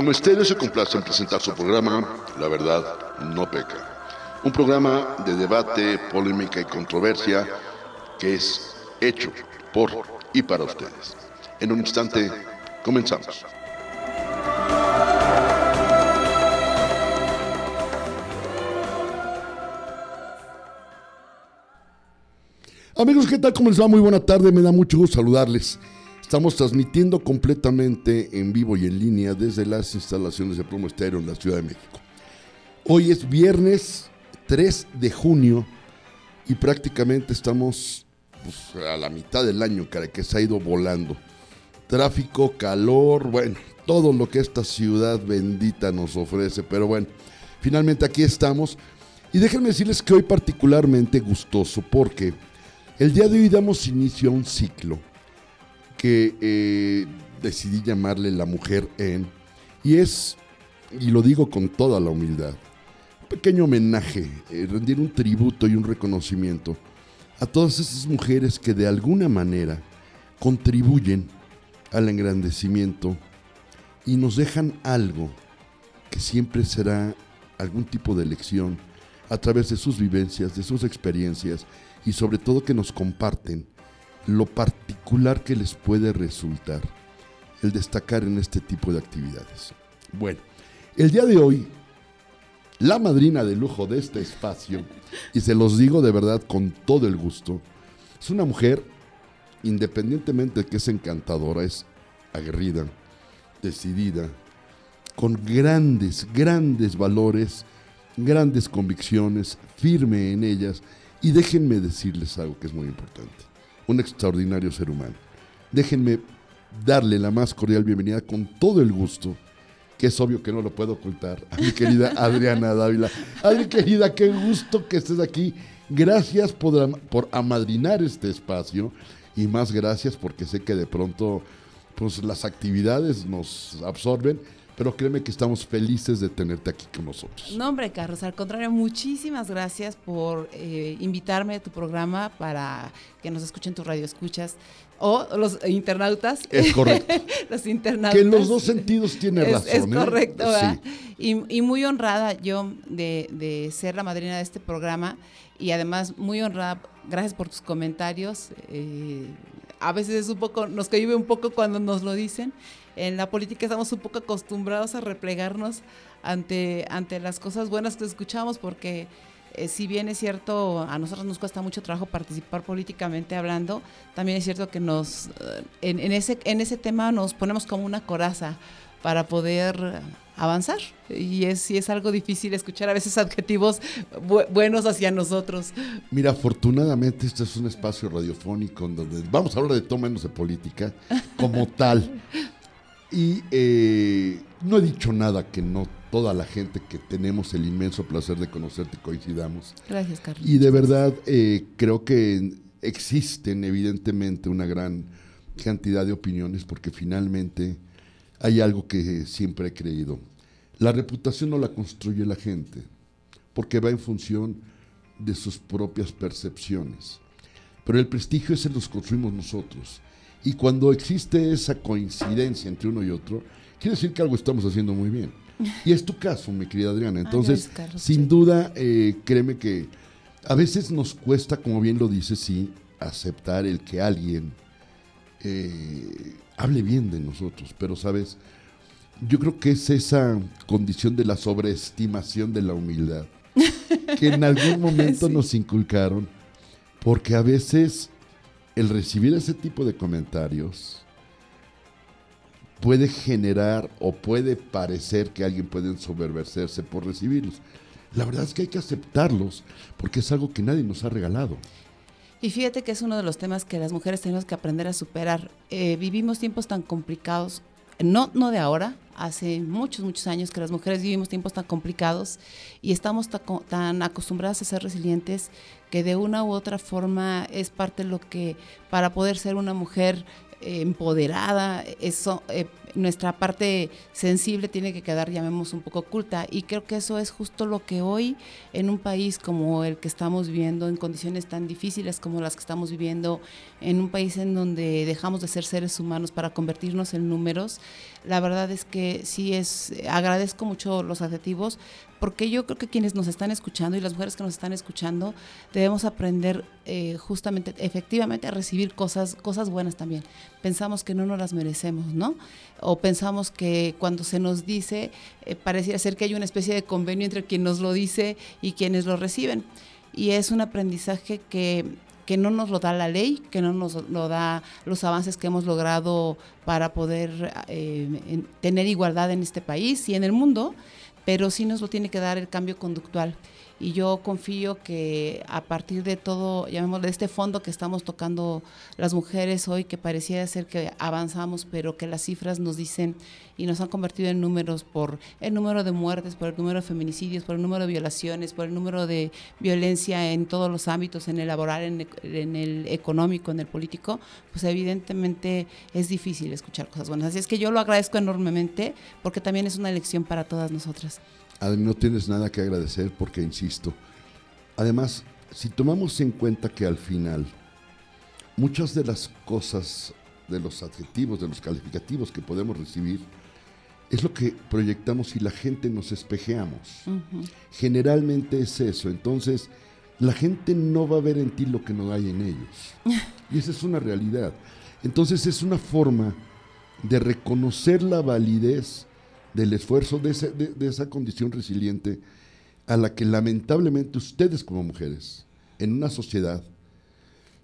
Promesterio se complace en presentar su programa La Verdad No Peca. Un programa de debate, polémica y controversia que es hecho por y para ustedes. En un instante, comenzamos. Amigos, ¿qué tal? ¿Cómo les va? Muy buena tarde, me da mucho gusto saludarles. Estamos transmitiendo completamente en vivo y en línea desde las instalaciones de Promo Estéreo en la Ciudad de México. Hoy es viernes 3 de junio y prácticamente estamos pues, a la mitad del año, cara, que se ha ido volando. Tráfico, calor, bueno, todo lo que esta ciudad bendita nos ofrece, pero bueno, finalmente aquí estamos. Y déjenme decirles que hoy particularmente gustoso porque el día de hoy damos inicio a un ciclo que eh, decidí llamarle La Mujer en, y es, y lo digo con toda la humildad, un pequeño homenaje, eh, rendir un tributo y un reconocimiento a todas esas mujeres que de alguna manera contribuyen al engrandecimiento y nos dejan algo que siempre será algún tipo de lección a través de sus vivencias, de sus experiencias y sobre todo que nos comparten lo particular que les puede resultar el destacar en este tipo de actividades. Bueno, el día de hoy, la madrina de lujo de este espacio, y se los digo de verdad con todo el gusto, es una mujer, independientemente de que es encantadora, es aguerrida, decidida, con grandes, grandes valores, grandes convicciones, firme en ellas y déjenme decirles algo que es muy importante. Un extraordinario ser humano. Déjenme darle la más cordial bienvenida con todo el gusto, que es obvio que no lo puedo ocultar, a mi querida Adriana Dávila. Adri, querida, qué gusto que estés aquí. Gracias por, por amadrinar este espacio y más gracias porque sé que de pronto pues, las actividades nos absorben pero créeme que estamos felices de tenerte aquí con nosotros. No, hombre, Carlos, al contrario, muchísimas gracias por eh, invitarme a tu programa para que nos escuchen tus radioescuchas o los internautas. Es correcto. los internautas. Que en los dos sentidos tiene razón. Es ¿eh? correcto, Y, muy honrada yo de, ser la madrina de este programa y además muy honrada, gracias por tus comentarios. Eh, a veces es un poco, nos cohibe un poco cuando nos lo dicen en la política estamos un poco acostumbrados a replegarnos ante, ante las cosas buenas que escuchamos porque eh, si bien es cierto, a nosotros nos cuesta mucho trabajo participar políticamente hablando, también es cierto que nos eh, en, ese, en ese tema nos ponemos como una coraza para poder avanzar. Y es, sí es algo difícil escuchar a veces adjetivos buenos hacia nosotros. Mira, afortunadamente este es un espacio radiofónico donde vamos a hablar de todo menos de política como tal. Y eh, no he dicho nada que no toda la gente que tenemos el inmenso placer de conocerte coincidamos. Gracias, Carlos. Y de verdad eh, creo que existen evidentemente una gran cantidad de opiniones porque finalmente hay algo que siempre he creído. La reputación no la construye la gente porque va en función de sus propias percepciones. Pero el prestigio ese lo construimos nosotros. Y cuando existe esa coincidencia entre uno y otro, quiere decir que algo estamos haciendo muy bien. Y es tu caso, mi querida Adriana. Entonces, sin duda, eh, créeme que a veces nos cuesta, como bien lo dices, sí, aceptar el que alguien eh, hable bien de nosotros. Pero, ¿sabes? Yo creo que es esa condición de la sobreestimación de la humildad que en algún momento nos inculcaron, porque a veces el recibir ese tipo de comentarios puede generar o puede parecer que alguien puede ensoberbecerse por recibirlos. La verdad es que hay que aceptarlos porque es algo que nadie nos ha regalado. Y fíjate que es uno de los temas que las mujeres tenemos que aprender a superar. Eh, vivimos tiempos tan complicados, no, no de ahora, hace muchos, muchos años que las mujeres vivimos tiempos tan complicados y estamos tan acostumbradas a ser resilientes que de una u otra forma es parte de lo que para poder ser una mujer eh, empoderada, eso, eh, nuestra parte sensible tiene que quedar, llamemos, un poco oculta. Y creo que eso es justo lo que hoy, en un país como el que estamos viviendo, en condiciones tan difíciles como las que estamos viviendo, en un país en donde dejamos de ser seres humanos para convertirnos en números, la verdad es que sí es, agradezco mucho los adjetivos, porque yo creo que quienes nos están escuchando y las mujeres que nos están escuchando debemos aprender eh, justamente, efectivamente, a recibir cosas, cosas buenas también. Pensamos que no nos las merecemos, ¿no? O pensamos que cuando se nos dice, eh, pareciera ser que hay una especie de convenio entre quien nos lo dice y quienes lo reciben. Y es un aprendizaje que que no nos lo da la ley, que no nos lo da los avances que hemos logrado para poder eh, tener igualdad en este país y en el mundo, pero sí nos lo tiene que dar el cambio conductual y yo confío que a partir de todo, llamémosle este fondo que estamos tocando las mujeres hoy, que parecía ser que avanzamos, pero que las cifras nos dicen y nos han convertido en números por el número de muertes, por el número de feminicidios, por el número de violaciones, por el número de violencia en todos los ámbitos, en el laboral, en, en el económico, en el político, pues evidentemente es difícil escuchar cosas buenas. Así es que yo lo agradezco enormemente porque también es una lección para todas nosotras no tienes nada que agradecer porque, insisto, además, si tomamos en cuenta que al final muchas de las cosas, de los adjetivos, de los calificativos que podemos recibir, es lo que proyectamos y la gente nos espejeamos. Generalmente es eso. Entonces, la gente no va a ver en ti lo que no hay en ellos. Y esa es una realidad. Entonces, es una forma de reconocer la validez del esfuerzo de, de, esa condición resiliente a la que lamentablemente ustedes como mujeres, en una sociedad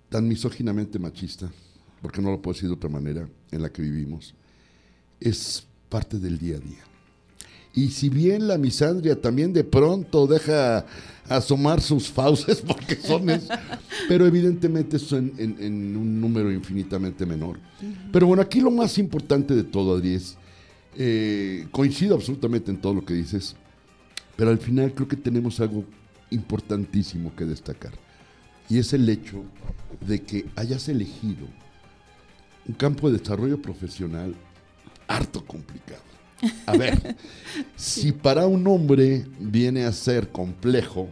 tan misóginamente machista, porque no lo puedo decir de otra manera, en la que vivimos, es parte del día a día. Y si bien la misandria también de pronto deja asomar sus fauces, porque son, pero evidentemente es en, en, un número infinitamente menor. Pero bueno, aquí lo más importante de todo, Adri, es eh, coincido absolutamente en todo lo que dices, pero al final creo que tenemos algo importantísimo que destacar. Y es el hecho de que hayas elegido un campo de desarrollo profesional harto complicado. A ver, si para un hombre viene a ser complejo,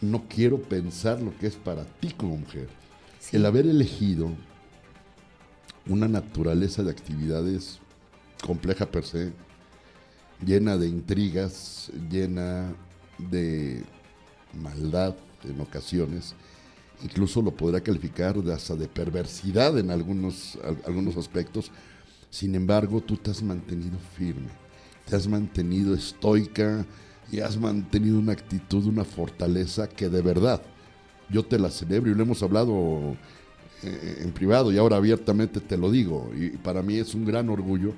no quiero pensar lo que es para ti como mujer. El haber elegido una naturaleza de actividades compleja per se, llena de intrigas, llena de maldad en ocasiones, incluso lo podría calificar de hasta de perversidad en algunos, algunos aspectos. Sin embargo, tú te has mantenido firme, te has mantenido estoica y has mantenido una actitud, una fortaleza que de verdad yo te la celebro y lo hemos hablado eh, en privado y ahora abiertamente te lo digo. Y para mí es un gran orgullo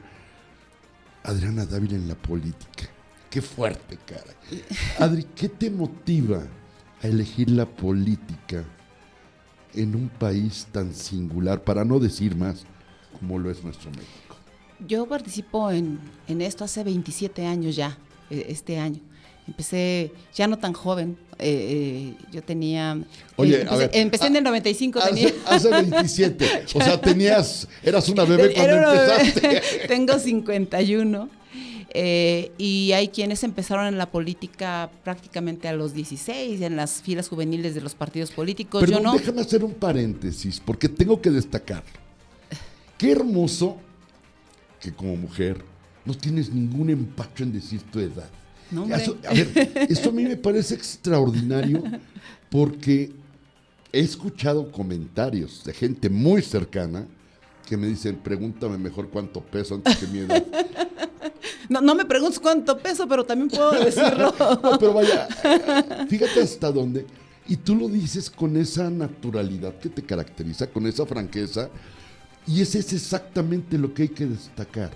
Adriana Dávila en la política. Qué fuerte, cara. Adri, ¿qué te motiva a elegir la política en un país tan singular, para no decir más, como lo es nuestro México? Yo participo en, en esto hace 27 años ya, e, este año. Empecé ya no tan joven, eh, eh, yo tenía... Oye, empecé, a ver, empecé en el 95. Hace, tenía, hace 27, o sea, tenías, eras una bebé cuando empezaste. Tengo 51. Eh, y hay quienes empezaron en la política prácticamente a los 16, en las filas juveniles de los partidos políticos. Pero Yo no. déjame hacer un paréntesis, porque tengo que destacar. Qué hermoso que como mujer no tienes ningún empacho en decir tu edad a ver, esto a mí me parece extraordinario porque he escuchado comentarios de gente muy cercana que me dicen, pregúntame mejor cuánto peso antes que mi edad. No, no me preguntes cuánto peso, pero también puedo decirlo. pero vaya, fíjate hasta dónde. Y tú lo dices con esa naturalidad que te caracteriza, con esa franqueza. Y ese es exactamente lo que hay que destacar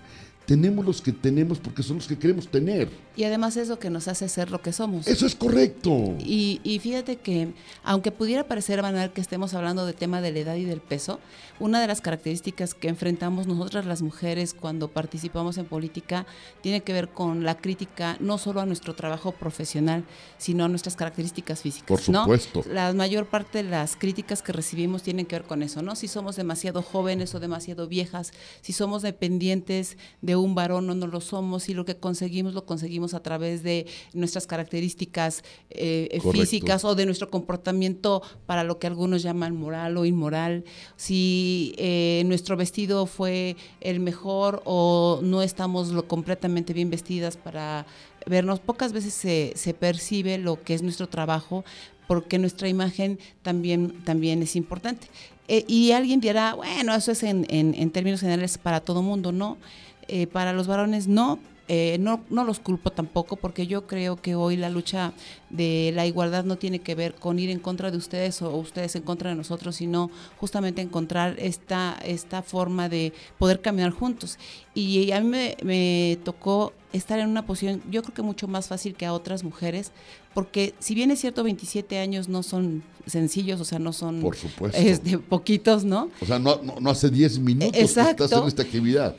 tenemos los que tenemos porque son los que queremos tener. Y además es lo que nos hace ser lo que somos. Eso es correcto. Y, y, fíjate que, aunque pudiera parecer banal que estemos hablando de tema de la edad y del peso, una de las características que enfrentamos nosotras las mujeres cuando participamos en política tiene que ver con la crítica no solo a nuestro trabajo profesional, sino a nuestras características físicas. Por supuesto. La mayor parte de las críticas que recibimos tienen que ver con eso, ¿no? Si somos demasiado jóvenes o demasiado viejas, si somos dependientes de de un varón o no lo somos y lo que conseguimos lo conseguimos a través de nuestras características eh, físicas o de nuestro comportamiento para lo que algunos llaman moral o inmoral. Si eh, nuestro vestido fue el mejor o no estamos lo completamente bien vestidas para vernos, pocas veces se, se percibe lo que es nuestro trabajo porque nuestra imagen también, también es importante. Eh, y alguien dirá, bueno, eso es en, en, términos generales para todo mundo, ¿no? Eh, para los varones no, eh, no, no los culpo tampoco porque yo creo que hoy la lucha de la igualdad no tiene que ver con ir en contra de ustedes o ustedes en contra de nosotros, sino justamente encontrar esta, esta forma de poder caminar juntos. Y a mí me, me tocó estar en una posición, yo creo que mucho más fácil que a otras mujeres, porque si bien es cierto, 27 años no son sencillos, o sea, no son Por supuesto. Este, poquitos, ¿no? O sea, no, no, hace 10 minutos que estás en esta actividad.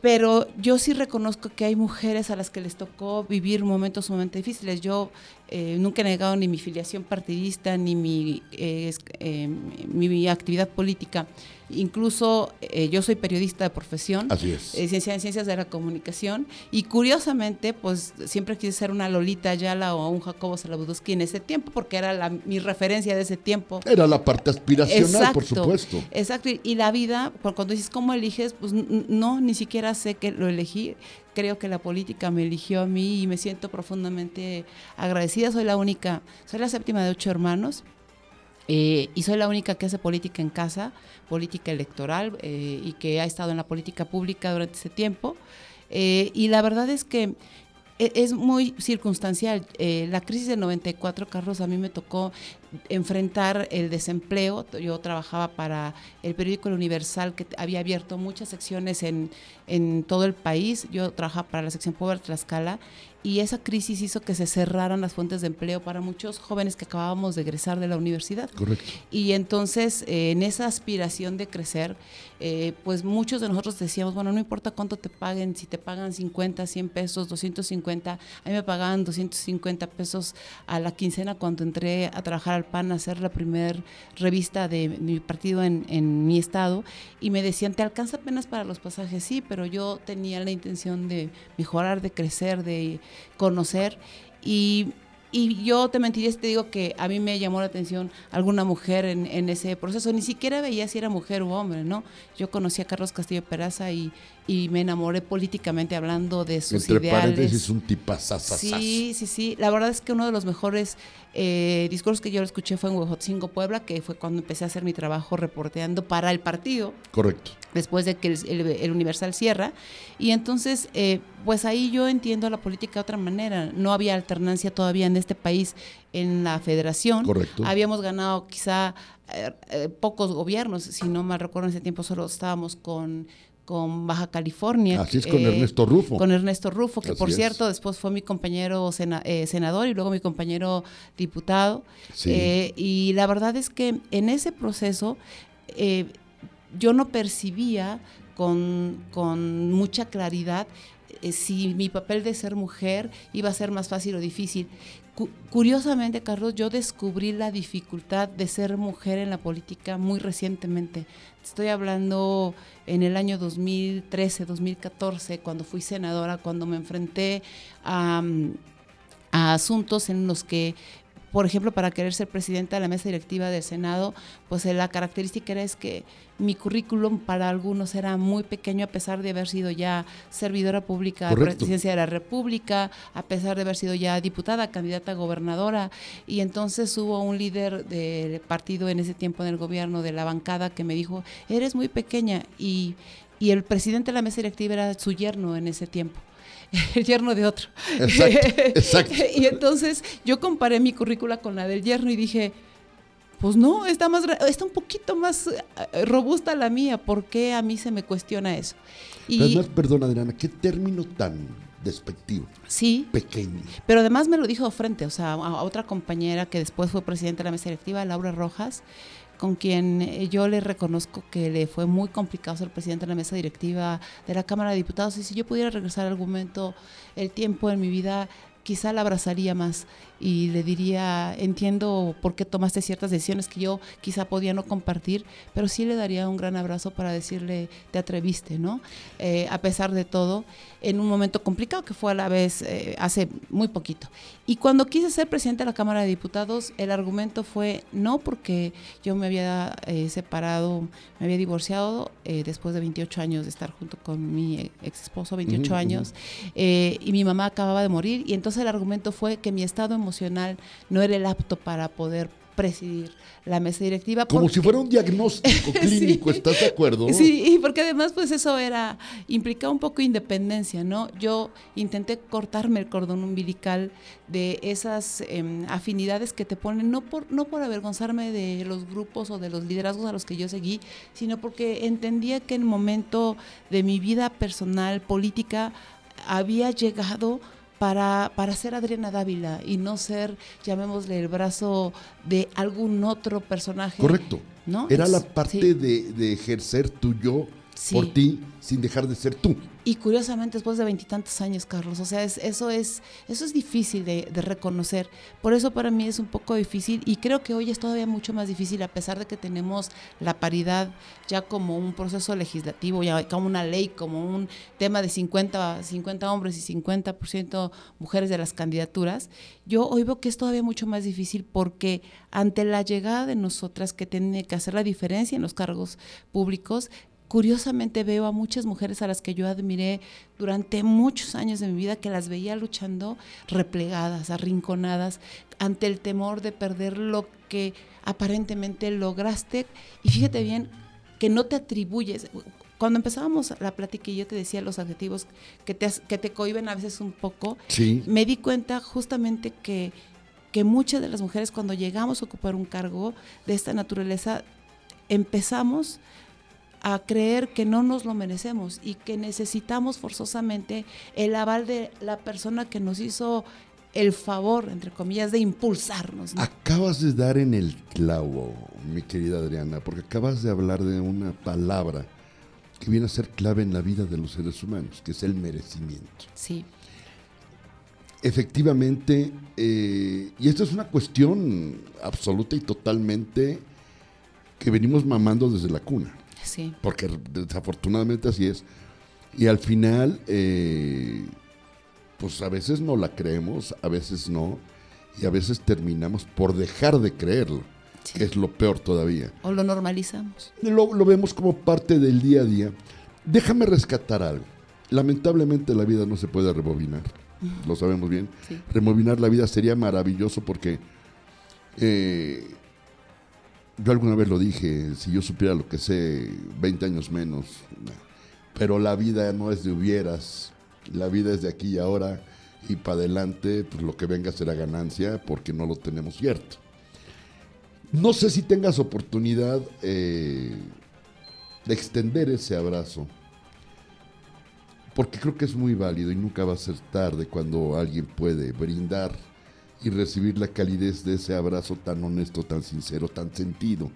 Pero yo sí reconozco que hay mujeres a las que les tocó vivir momentos sumamente difíciles. Yo eh, nunca he negado ni mi filiación partidista ni mi, eh, eh, mi actividad política Incluso eh, yo soy periodista de profesión, Así es. Ciencia, en ciencias de la comunicación, y curiosamente, pues siempre quise ser una Lolita Ayala o un Jacobo Salabudowski en ese tiempo, porque era la, mi referencia de ese tiempo. Era la parte aspiracional, por supuesto. Exacto, y la vida, cuando dices cómo eliges, pues no, ni siquiera sé que lo elegí. Creo que la política me eligió a mí y me siento profundamente agradecida. Soy la única, soy la séptima de ocho hermanos. Eh, y soy la única que hace política en casa, política electoral, eh, y que ha estado en la política pública durante ese tiempo. Eh, y la verdad es que e, es muy circunstancial. la crisis del 94, Carlos, a mí me tocó enfrentar el desempleo. Yo trabajaba para el periódico El Universal, que había abierto muchas secciones en, en todo el país. Yo trabajaba para la sección Pobre Tlaxcala y esa crisis hizo que se cerraran las fuentes de empleo para muchos jóvenes que acabábamos de egresar de la universidad. Correcto. Y entonces, eh, en esa aspiración de crecer, eh, pues muchos de nosotros decíamos, bueno, no importa cuánto te paguen, si te pagan 50, 100 pesos, 250, a mí me pagaban 250 pesos a la quincena cuando entré a trabajar al PAN a hacer la primera revista de mi partido en, en mi estado, y me decían, ¿te alcanza apenas para los pasajes? Sí, pero yo tenía la intención de mejorar, de crecer, de conocer y, y yo te mentiría si te digo que a mí me llamó la atención alguna mujer en, en, ese proceso. Ni siquiera veía si era mujer u hombre, ¿no? Yo conocí a Carlos Castillo Peraza y, y me enamoré políticamente hablando de sus Entre ideales. paréntesis, un tipazazazazo. Sí, sí, sí. La verdad es que uno de los mejores eh, discursos que yo escuché fue en Huejotzingo, Puebla, que fue cuando empecé a hacer mi trabajo reporteando para el partido. Correcto. Después de que el, el, el Universal cierra. Y entonces, eh, pues ahí yo entiendo la política de otra manera. No había alternancia todavía en este país en la federación. Correcto. Habíamos ganado quizá eh, eh, pocos gobiernos, si no mal recuerdo en ese tiempo solo estábamos con con Baja California. Así es, con eh, Ernesto Rufo. Con Ernesto Rufo, que Así por es. cierto después fue mi compañero sena, eh, senador y luego mi compañero diputado. Sí. Eh, y la verdad es que en ese proceso yo no percibía con, con mucha claridad eh, si mi papel de ser mujer iba a ser más fácil o difícil. Cu curiosamente, Carlos, yo descubrí la dificultad de ser mujer en la política muy recientemente. Estoy hablando en el año 2013, 2014, cuando fui senadora, cuando me enfrenté a, a asuntos en los que por ejemplo, para querer ser presidenta de la mesa directiva del Senado, pues la característica era es que mi currículum para algunos era muy pequeño a pesar de haber sido ya servidora pública de presidencia de la República, a pesar de haber sido ya diputada, candidata a gobernadora, y entonces hubo un líder del partido en ese tiempo en el gobierno de la bancada que me dijo, eres muy pequeña, y, y el presidente de la mesa directiva era su yerno en ese tiempo el yerno de otro. Exacto, exacto. y entonces yo comparé mi currícula con la del yerno y dije, pues no, está, más, está un poquito más eh, robusta la mía, ¿por qué a mí se me cuestiona eso? Y, además, perdón Adriana, ¿qué término tan despectivo? Sí. Pequeño. Pero además me lo dijo frente, o sea, a, a otra compañera que después fue presidenta de la mesa directiva, Laura Rojas, con quien yo le reconozco que le fue muy complicado ser presidente de la mesa directiva de la Cámara de Diputados y si yo pudiera regresar al argumento, el tiempo en mi vida quizá la abrazaría más y le diría, entiendo por qué tomaste ciertas decisiones que yo quizá podía no compartir, pero sí le daría un gran abrazo para decirle, te atreviste, ¿no? Eh, a pesar de todo, en un momento complicado que fue a la vez eh, hace muy poquito. Y cuando quise ser presidente de la Cámara de Diputados, el argumento fue no porque yo me había eh, separado, me había divorciado después de 28 años de estar junto con mi ex esposo, 28 años, y mi mamá acababa de morir, y entonces el argumento fue que mi estado emocional no era el apto para poder presidir la mesa directiva. Como si fuera un diagnóstico clínico, ¿estás de acuerdo? Sí, y porque además pues eso era, implicaba un poco independencia, ¿no? Yo intenté cortarme el cordón umbilical de esas em, afinidades que te ponen, no por, no por avergonzarme de los grupos o de los liderazgos a los que yo seguí, sino porque entendía que en el momento de mi vida personal, política, había llegado para, para ser Adriana Dávila y no ser, llamémosle, el brazo de algún otro personaje. Correcto. ¿no? Era la parte de, de, ejercer tu yo por ti sin dejar de ser tú. Y curiosamente, después de veintitantos años, Carlos, o sea, eso, es, eso es difícil de, reconocer. Por eso para mí es un poco difícil y creo que hoy es todavía mucho más difícil, a pesar de que tenemos la paridad ya como un proceso legislativo, ya como una ley, como un tema de 50, 50 hombres y 50% mujeres de las candidaturas. Yo hoy veo que es todavía mucho más difícil porque ante la llegada de nosotras que tiene que hacer la diferencia en los cargos públicos, curiosamente veo a muchas mujeres a las que yo admiré durante muchos años de mi vida que las veía luchando replegadas, arrinconadas, ante el temor de perder lo que aparentemente lograste. Y fíjate bien que no te atribuyes. Cuando empezábamos la plática y yo te decía los adjetivos que te, que te cohiben a veces un poco, me di cuenta justamente que, que muchas de las mujeres cuando llegamos a ocupar un cargo de esta naturaleza, empezamos a creer que no nos lo merecemos y que necesitamos forzosamente el aval de la persona que nos hizo el favor, entre comillas, de impulsarnos. Acabas de dar en el clavo, mi querida Adriana, porque acabas de hablar de una palabra que viene a ser clave en la vida de los seres humanos, que es el merecimiento. Sí. Efectivamente, eh, y esto es una cuestión absoluta y totalmente que venimos mamando desde la cuna. Porque desafortunadamente así es. Y al final, eh, pues a veces no la creemos, a veces no, y a veces terminamos por dejar de creerlo, que es lo peor todavía. O lo normalizamos. Lo, lo vemos como parte del día a día. Déjame rescatar algo. Lamentablemente la vida no se puede rebobinar, lo sabemos bien. Rebobinar la vida sería maravilloso porque eh, yo alguna vez lo dije, si yo supiera lo que sé 20 años menos, pero la vida no es de hubieras, la vida es de aquí y ahora y para adelante, pues lo que venga será ganancia porque no lo tenemos cierto. No sé si tengas oportunidad eh, de extender ese abrazo, porque creo que es muy válido y nunca va a ser tarde cuando alguien puede brindar y recibir la calidez de ese abrazo tan honesto, tan sincero, tan sentido,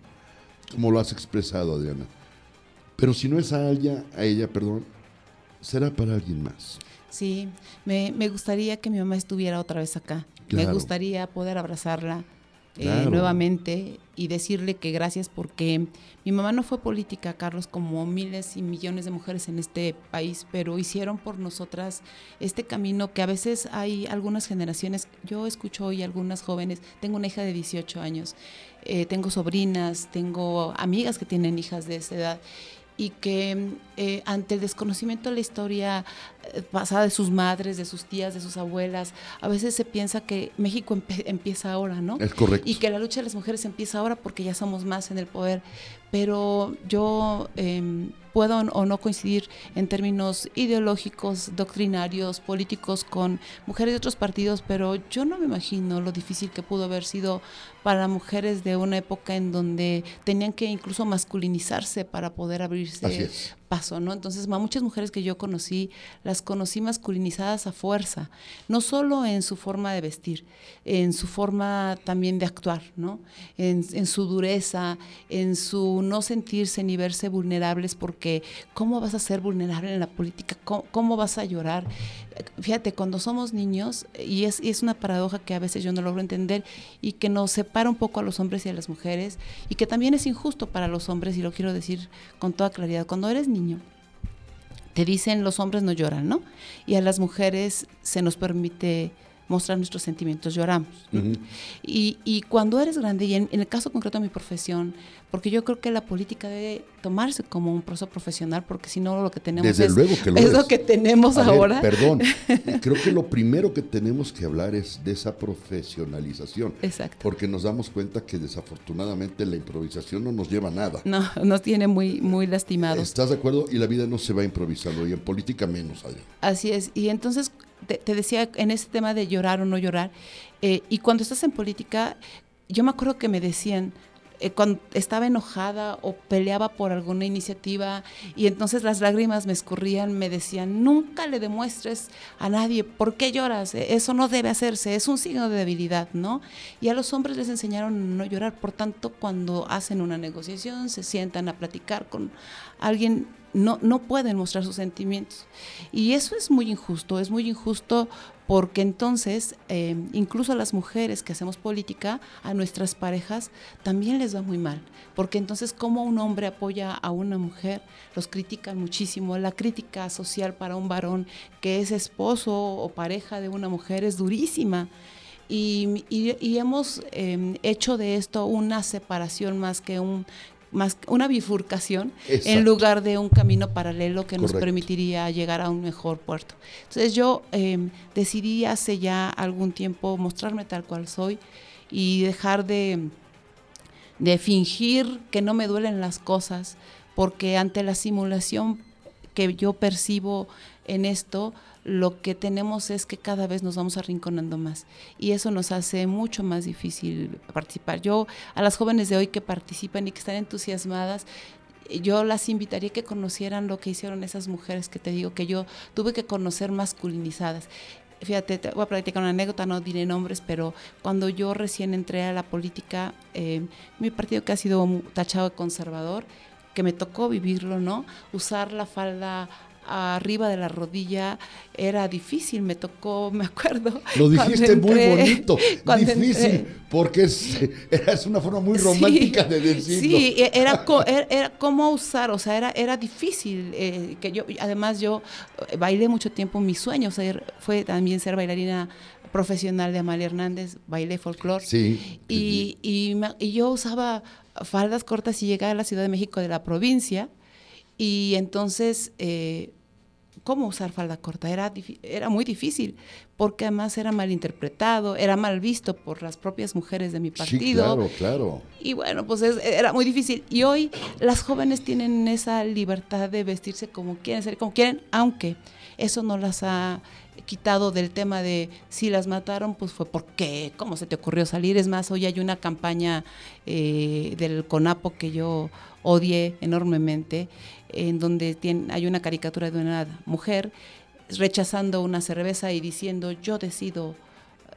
como lo has expresado, Adriana. Pero si no es a ella, a ella, perdón, será para alguien más. Sí, me, gustaría que mi mamá estuviera otra vez acá. Me gustaría poder abrazarla, eh, nuevamente y decirle que gracias porque mi mamá no fue política, Carlos, como miles y millones de mujeres en este país, pero hicieron por nosotras este camino que a veces hay algunas generaciones, yo escucho hoy algunas jóvenes, tengo una hija de 18 años, eh, tengo sobrinas, tengo amigas que tienen hijas de esa edad y que eh, ante el desconocimiento de la historia eh, pasada de sus madres, de sus tías, de sus abuelas, a veces se piensa que México empieza ahora, ¿no? Es correcto. Y que la lucha de las mujeres empieza ahora porque ya somos más en el poder. Pero yo em, puedo o no coincidir en términos ideológicos, doctrinarios, políticos con mujeres de otros partidos, pero yo no me imagino lo difícil que pudo haber sido para mujeres de una época en donde tenían que incluso masculinizarse para poder abrirse paso, ¿no? Entonces, muchas mujeres que yo conocí, las conocí masculinizadas a fuerza, no solo en su forma de vestir, en su forma también de actuar, ¿no? En, su dureza, en su no sentirse ni verse vulnerables, porque ¿cómo vas a ser vulnerable en la política? ¿Cómo, vas a llorar? Fíjate, cuando somos niños, y es, y es una paradoja que a veces yo no logro entender y que nos separa un poco a los hombres y a las mujeres, y que también es injusto para los hombres, y lo quiero decir con toda claridad, cuando eres niño, te dicen los hombres no lloran, ¿no? Y a las mujeres se nos permite mostrar nuestros sentimientos, lloramos. y, y, cuando eres grande, y en, el caso concreto de mi profesión, porque yo creo que la política debe tomarse como un proceso profesional, porque si no lo que tenemos es, lo, que tenemos ahora. perdón, creo que lo primero que tenemos que hablar es de esa profesionalización. Exacto. Porque nos damos cuenta que desafortunadamente la improvisación no nos lleva a nada. No, nos tiene muy, muy lastimados. ¿Estás de acuerdo? Y la vida no se va improvisando, y en política menos. Allá. Así es, y entonces te, decía en ese tema de llorar o no llorar, eh, y cuando estás en política, yo me acuerdo que me decían, eh, cuando estaba enojada o peleaba por alguna iniciativa y entonces las lágrimas me escurrían, me decían, nunca le demuestres a nadie por qué lloras, eh, eso no debe hacerse, es un signo de debilidad, ¿no? Y a los hombres les enseñaron a no llorar, por tanto, cuando hacen una negociación, se sientan a platicar con alguien, no, no pueden mostrar sus sentimientos. Y eso es muy injusto, es muy injusto porque entonces eh, incluso a las mujeres que hacemos política, a nuestras parejas, también les va muy mal, porque entonces como un hombre apoya a una mujer, los critican muchísimo, la crítica social para un varón que es esposo o pareja de una mujer es durísima. Y, hemos eh, hecho de esto una separación más que un más una bifurcación en lugar de un camino paralelo que nos permitiría llegar a un mejor puerto. Entonces yo em, decidí hace ya algún tiempo mostrarme tal cual soy y dejar de, de fingir que no me duelen las cosas, porque ante la simulación que yo percibo en esto, lo que tenemos es que cada vez nos vamos arrinconando más y eso nos hace mucho más difícil participar. Yo a las jóvenes de hoy que participan y que están entusiasmadas, yo las invitaría que conocieran lo que hicieron esas mujeres que te digo que yo tuve que conocer masculinizadas. Fíjate, te voy a platicar una anécdota, no diré nombres, pero cuando yo recién entré a la política, eh, mi partido que ha sido tachado de conservador, que me tocó vivirlo, ¿no? Usar la falda arriba de la rodilla era difícil, me tocó, me acuerdo. Lo dijiste muy bonito, difícil, porque es, es, una forma muy romántica de decirlo. Sí, e, era, era, cómo usar, o sea, era, era difícil. Eh, que yo, además, yo eh, bailé mucho tiempo, mi sueño fue también ser bailarina profesional de Amalia Hernández, bailé folclore. Sí. Y, y, y yo usaba faldas cortas y llegaba a la Ciudad de México de la provincia. Y entonces eh, cómo usar falda corta. Era, era muy difícil, porque además era mal interpretado, era mal visto por las propias mujeres de mi partido. claro, claro. Y bueno, pues era muy difícil. Y hoy las jóvenes tienen esa libertad de vestirse como quieren, ser como quieren, aunque eso no las ha quitado del tema de si las mataron, pues fue porque, ¿cómo se te ocurrió salir? Es más, hoy hay una campaña eh, del CONAPO que yo odié enormemente, en donde tiene, hay una caricatura de una mujer rechazando una cerveza y diciendo yo decido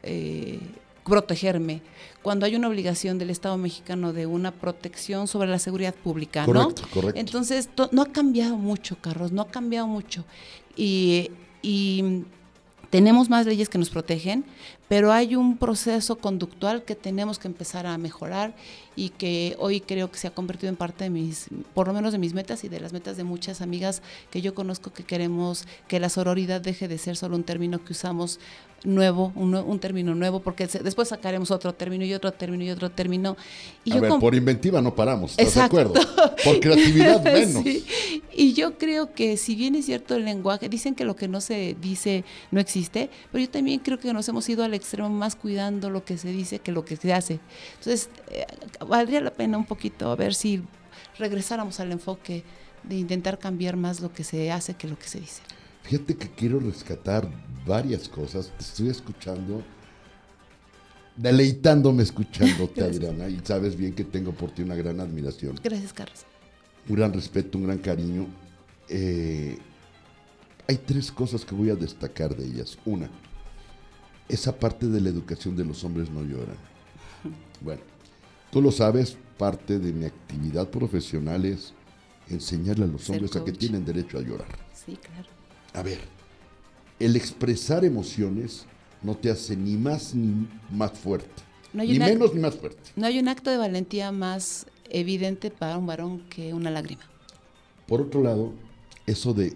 eh, protegerme, cuando hay una obligación del Estado mexicano de una protección sobre la seguridad pública, ¿no? Correcto. Entonces, no ha cambiado mucho, Carlos, no ha cambiado mucho. Y, y tenemos más leyes que nos protegen, pero hay un proceso conductual que tenemos que empezar a mejorar y que hoy creo que se ha convertido en parte de mis, por lo menos de mis metas y de las metas de muchas amigas que yo conozco que queremos que la sororidad deje de ser solo un término que usamos nuevo, un, término nuevo, porque después sacaremos otro término y otro término y otro término. Y a ver, por inventiva no paramos, ¿estás de acuerdo? Por creatividad menos. Y yo creo que si bien es cierto el lenguaje, dicen que lo que no se dice no existe, pero yo también creo que nos hemos ido al extremo más cuidando lo que se dice que lo que se hace. Entonces, eh, valdría la pena un poquito a ver si regresáramos al enfoque de intentar cambiar más lo que se hace que lo que se dice. Fíjate que quiero rescatar varias cosas. Te estoy escuchando, deleitándome escuchándote, Adriana, y sabes bien que tengo por ti una gran admiración. Gracias, Carlos. Un gran respeto, un gran cariño. eh, hay tres cosas que voy a destacar de ellas. Una, esa parte de la educación de los hombres no lloran. Bueno, tú lo sabes, parte de mi actividad profesional es enseñarle a los hombres a que tienen derecho a llorar. Sí, claro. A ver, el expresar emociones no te hace ni más ni más fuerte. No ni menos ni más fuerte. No hay un acto de valentía más evidente para un varón que una lágrima. Por otro lado, eso de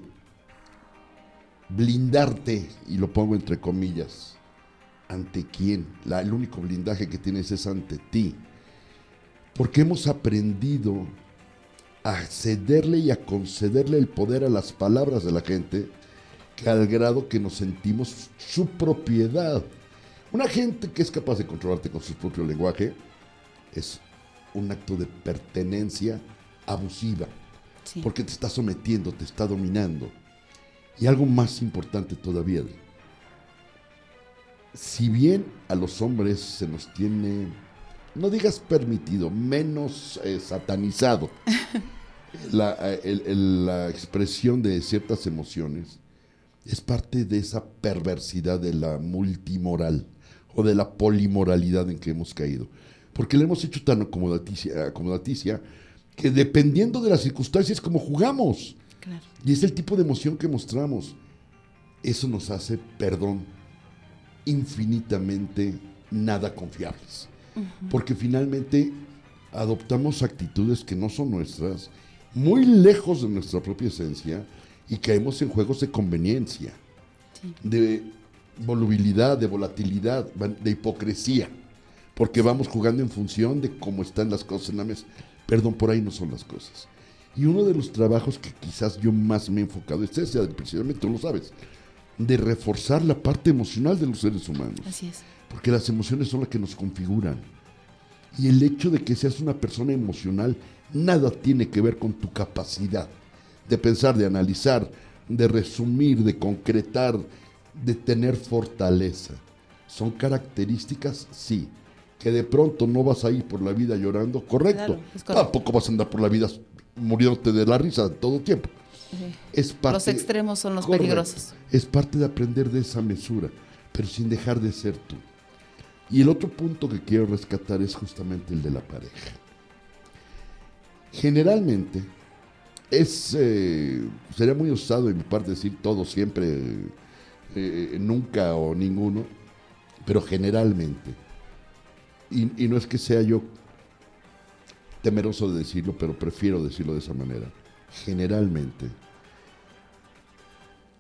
blindarte, y lo pongo entre comillas, ¿ante quién? La- el único blindaje que tienes es ante ti. Porque hemos aprendido a cederle y a concederle el poder a las palabras de la gente, que al grado que nos sentimos su propiedad. Una gente que es capaz de controlarte con su propio lenguaje es un acto de pertenencia abusiva Sí. porque te está sometiendo, te está dominando. Y algo más importante todavía. Si bien a los hombres se nos tiene, no digas permitido, menos eh, satanizado la, eh, el- el- la expresión de ciertas emociones, es parte de esa perversidad de la multimoral o de la polimoralidad en que hemos caído. Porque le hemos hecho tan acomodaticia, acomodaticia que dependiendo de las circunstancias como jugamos. Claro. Y es el tipo de emoción que mostramos. Eso nos hace, perdón, infinitamente nada confiables. Porque finalmente adoptamos actitudes que no son nuestras, muy lejos de nuestra propia esencia, y caemos en juegos de conveniencia, Sí. de volubilidad, de volatilidad, de hipocresía, porque vamos jugando en función de cómo están las cosas en la mesa. Perdón, por ahí no son las cosas. Y uno de los trabajos que quizás yo más me he enfocado es ese, precisamente tú lo sabes, de reforzar la parte emocional de los seres humanos. Así es. Porque las emociones son las que nos configuran. Y el hecho de que seas una persona emocional nada tiene que ver con tu capacidad de pensar, de analizar, de resumir, de concretar, de tener fortaleza. Son características, sí. Que de pronto no vas a ir por la vida llorando, correcto. Claro, correcto. Tampoco vas a andar por la vida muriéndote de la risa todo el tiempo. Es parte, Los extremos son los Correcto. peligrosos. Es parte de aprender de esa mesura, pero sin dejar de ser tú. Y el otro punto que quiero rescatar es justamente el de la pareja. Generalmente, es, eh, sería muy osado de mi parte decir todo siempre, eh, nunca o ninguno, pero generalmente, y, y no es que sea yo temeroso de decirlo, pero prefiero decirlo de esa manera, generalmente,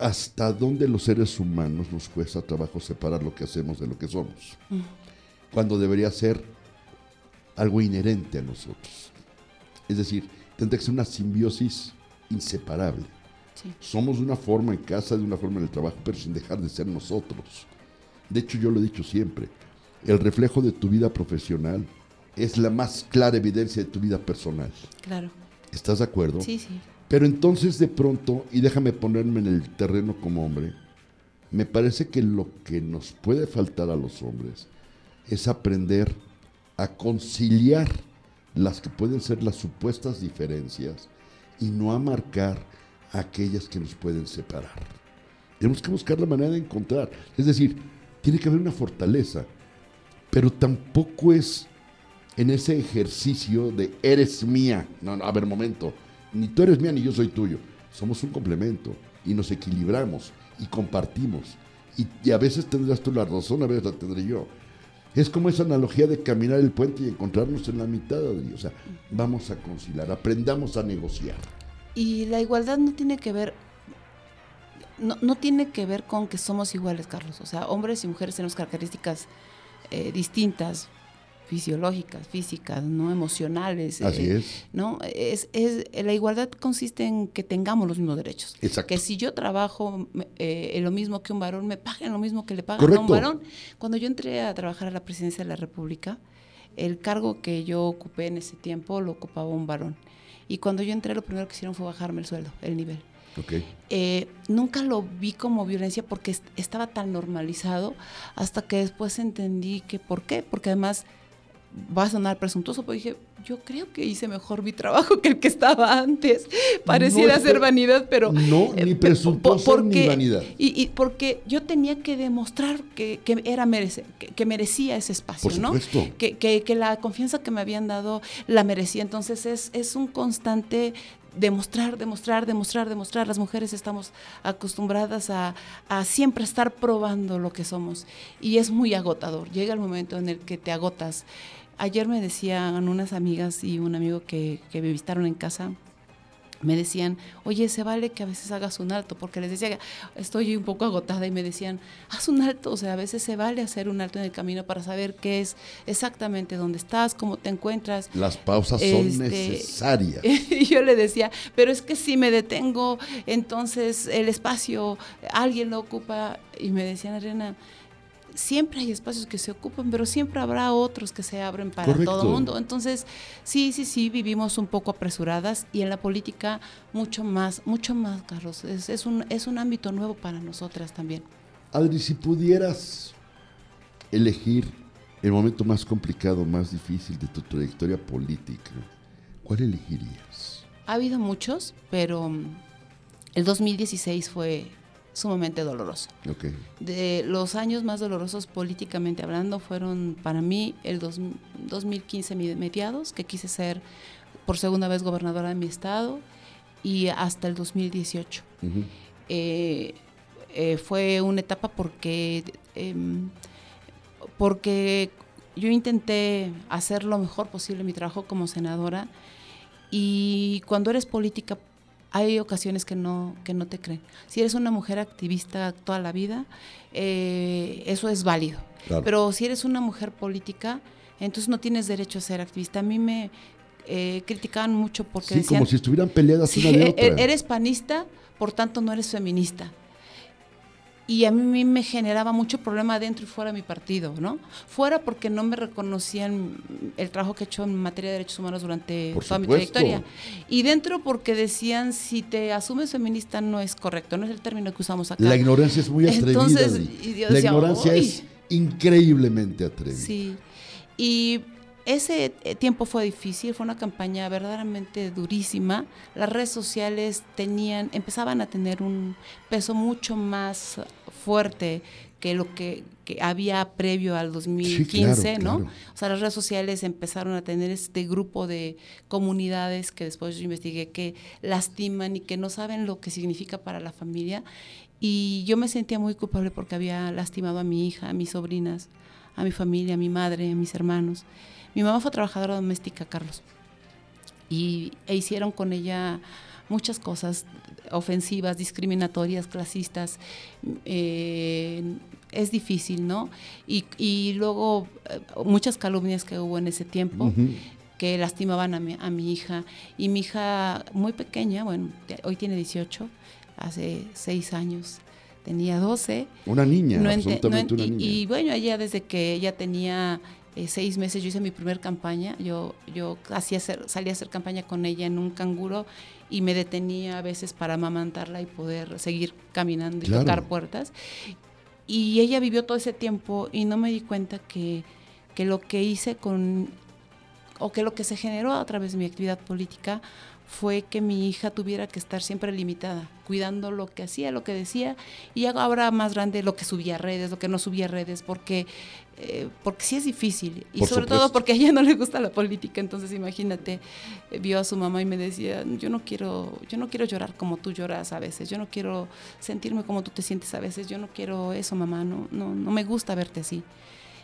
hasta dónde los seres humanos nos cuesta trabajo separar lo que hacemos de lo que somos, cuando debería ser algo inherente a nosotros. Es decir, tendría que ser una simbiosis inseparable. Sí. Somos de una forma en casa, de una forma en el trabajo, pero sin dejar de ser nosotros. De hecho, yo lo he dicho siempre, el reflejo de tu vida profesional es la más clara evidencia de tu vida personal. Claro. ¿Estás de acuerdo? Sí, sí. Pero entonces de pronto, y déjame ponerme en el terreno como hombre, me parece que lo que nos puede faltar a los hombres es aprender a conciliar las que pueden ser las supuestas diferencias y no a marcar aquellas que nos pueden separar. Tenemos que buscar la manera de encontrar. Es decir, tiene que haber una fortaleza, pero tampoco es en ese ejercicio de eres mía. No, no, a ver, momento. Ni tú eres mía ni yo soy tuyo. Somos un complemento y nos equilibramos y compartimos. Y, a veces tendrás tú la razón, a veces la tendré yo. Es como esa analogía de caminar el puente y encontrarnos en la mitad, Adri. O sea, vamos a conciliar, aprendamos a negociar. Y la igualdad no tiene que ver, no, no tiene que ver con que somos iguales, Carlos. O sea, hombres y mujeres tenemos características eh, distintas, fisiológicas, físicas, no emocionales. Así eh, es. ¿no? Es, es, la igualdad consiste en que tengamos los mismos derechos. Exacto. Que si yo trabajo eh, lo mismo que un varón, me paguen lo mismo que le pagan a un Correcto. varón. Cuando yo entré a trabajar a la presidencia de la República, el cargo que yo ocupé en ese tiempo lo ocupaba un varón. Y cuando yo entré, lo primero que hicieron fue bajarme el sueldo, el nivel. Ok. Eh, nunca lo vi como violencia porque est- estaba tan normalizado hasta que después entendí que por qué, porque además va a sonar presuntuoso, pero dije, yo creo que hice mejor mi trabajo que el que estaba antes. Pareciera ser vanidad, pero... No, ni eh, presuntuoso ni vanidad. Y, porque yo tenía que demostrar que, era merece, que, merecía ese espacio, ¿no? Que, que, la confianza que me habían dado la merecía. Entonces es, es un constante demostrar, demostrar, demostrar, demostrar. Las mujeres estamos acostumbradas a, a, siempre estar probando lo que somos y es muy agotador. Llega el momento en el que te agotas. Ayer me decían unas amigas y un amigo que, que me visitaron en casa, me decían, oye, se vale que a veces hagas un alto, porque les decía, estoy un poco agotada y me decían, haz un alto, o sea, a veces se vale hacer un alto en el camino para saber qué es exactamente dónde estás, cómo te encuentras. Las pausas son este, necesarias. Y yo le decía, pero es que si me detengo, entonces el espacio, alguien lo ocupa, y me decían, Arena, siempre hay espacios que se ocupan, pero siempre habrá otros que se abren para todo el mundo. Entonces, sí, sí, sí, vivimos un poco apresuradas y en la política mucho más, mucho más, Carlos. Es, es, un, es un ámbito nuevo para nosotras también. Adri, si pudieras elegir el momento más complicado, más difícil de tu trayectoria política, ¿cuál elegirías? Ha habido muchos, pero el 2016 fue sumamente doloroso. De los años más dolorosos políticamente hablando fueron para mí el 2015 mediados, que quise ser por segunda vez gobernadora de mi estado, y hasta el 2018. Eh, eh, fue una etapa porque, em, porque yo intenté hacer lo mejor posible mi trabajo como senadora y cuando eres política hay ocasiones que no, que no te creen. Si eres una mujer activista toda la vida, eh, eso es válido. Pero si eres una mujer política, entonces no tienes derecho a ser activista. A mí me eh, criticaban mucho porque sí, decían... como si estuvieran peleadas una de otra. Eres panista, por tanto no eres feminista y a mí me generaba mucho problema dentro y fuera de mi partido, ¿no? Fuera porque no me reconocían el trabajo que he hecho en materia de derechos humanos durante toda mi trayectoria. Y dentro porque decían, si te asumes feminista no es correcto, no es el término que usamos acá. La ignorancia es muy atrevida. Entonces, la ignorancia es increíblemente atrevida. Sí. Y ese eh, tiempo fue difícil, fue una campaña verdaderamente durísima. Las redes sociales tenían, empezaban a tener un peso mucho más fuerte que lo que, había previo al 2015, ¿no? O sea, las redes sociales empezaron a tener este grupo de comunidades que después yo investigué que lastiman y que no saben lo que significa para la familia. Y yo me sentía muy culpable porque había lastimado a mi hija, a mis sobrinas, a mi familia, a mi madre, a mis hermanos. Mi mamá fue trabajadora doméstica, Carlos, y e hicieron con ella muchas cosas ofensivas, discriminatorias, clasistas. Eh, es difícil, ¿no? Y, luego eh, muchas calumnias que hubo en ese tiempo. que lastimaban a mi, a mi hija. Y mi hija, muy pequeña, bueno, hoy tiene 18, hace 6 años tenía 12. Una niña, absolutamente una niña. Y, bueno, ella desde que ella tenía eh, seis meses yo hice mi primer campaña, yo, yo hacía hacer, salí a hacer campaña con ella en un canguro y me detenía a veces para amamantarla y poder seguir caminando y tocar puertas. Y ella vivió todo ese tiempo y no me di cuenta que, que lo que hice con, o que lo que se generó a través de mi actividad política fue que mi hija tuviera que estar siempre limitada, cuidando lo que hacía, lo que decía, y ahora más grande lo que subía a redes, lo que no subía a redes, porque, eh, porque sí es difícil, y sobre todo porque a ella no le gusta la política, entonces imagínate, eh, vio a su mamá y me decía, yo no quiero, yo no quiero llorar como tú lloras a veces, yo no quiero sentirme como tú te sientes a veces, yo no quiero eso, mamá, no, no, no me gusta verte así.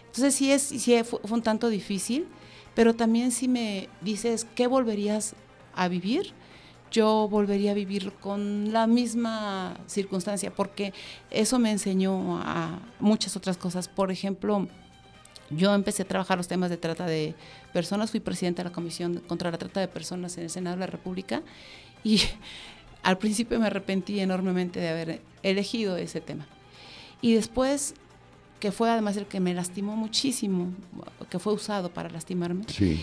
Entonces sí es, sí fue un tanto difícil, pero también si me dices, ¿qué volverías a vivir, yo volvería a vivir con la misma circunstancia, porque eso me enseñó a muchas otras cosas. Por ejemplo, yo empecé a trabajar los temas de trata de personas, fui presidenta de la Comisión contra la Trata de Personas en el Senado de la República y al principio me arrepentí enormemente de haber elegido ese tema. Y después, que fue además el que me lastimó muchísimo, que fue usado para lastimarme, sí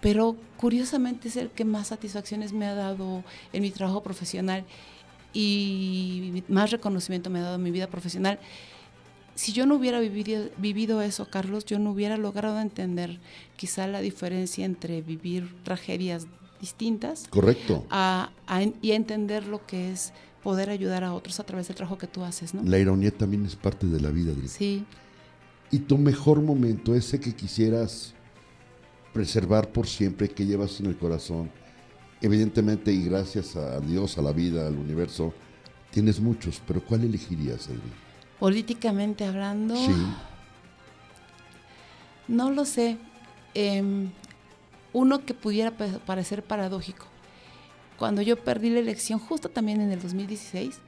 pero curiosamente es el que más satisfacciones me ha dado en mi trabajo profesional y más reconocimiento me ha dado en mi vida profesional. si yo no hubiera vivido, vivido eso, Carlos, yo no hubiera logrado entender quizá la diferencia entre vivir tragedias distintas. Correcto. A, y a entender lo que es poder ayudar a otros a través del trabajo que tú haces, ¿no? La ironía también es parte de la vida. Sí. Y tu mejor momento, ese que quisieras preservar por siempre, que llevas en el corazón, evidentemente y gracias a Dios, a la vida, al universo, tienes muchos, pero ¿cuál elegirías, Edwin? Políticamente hablando, sí. no lo sé. Em, uno que pudiera parecer paradójico. Cuando yo perdí la elección, justo también en el 2016,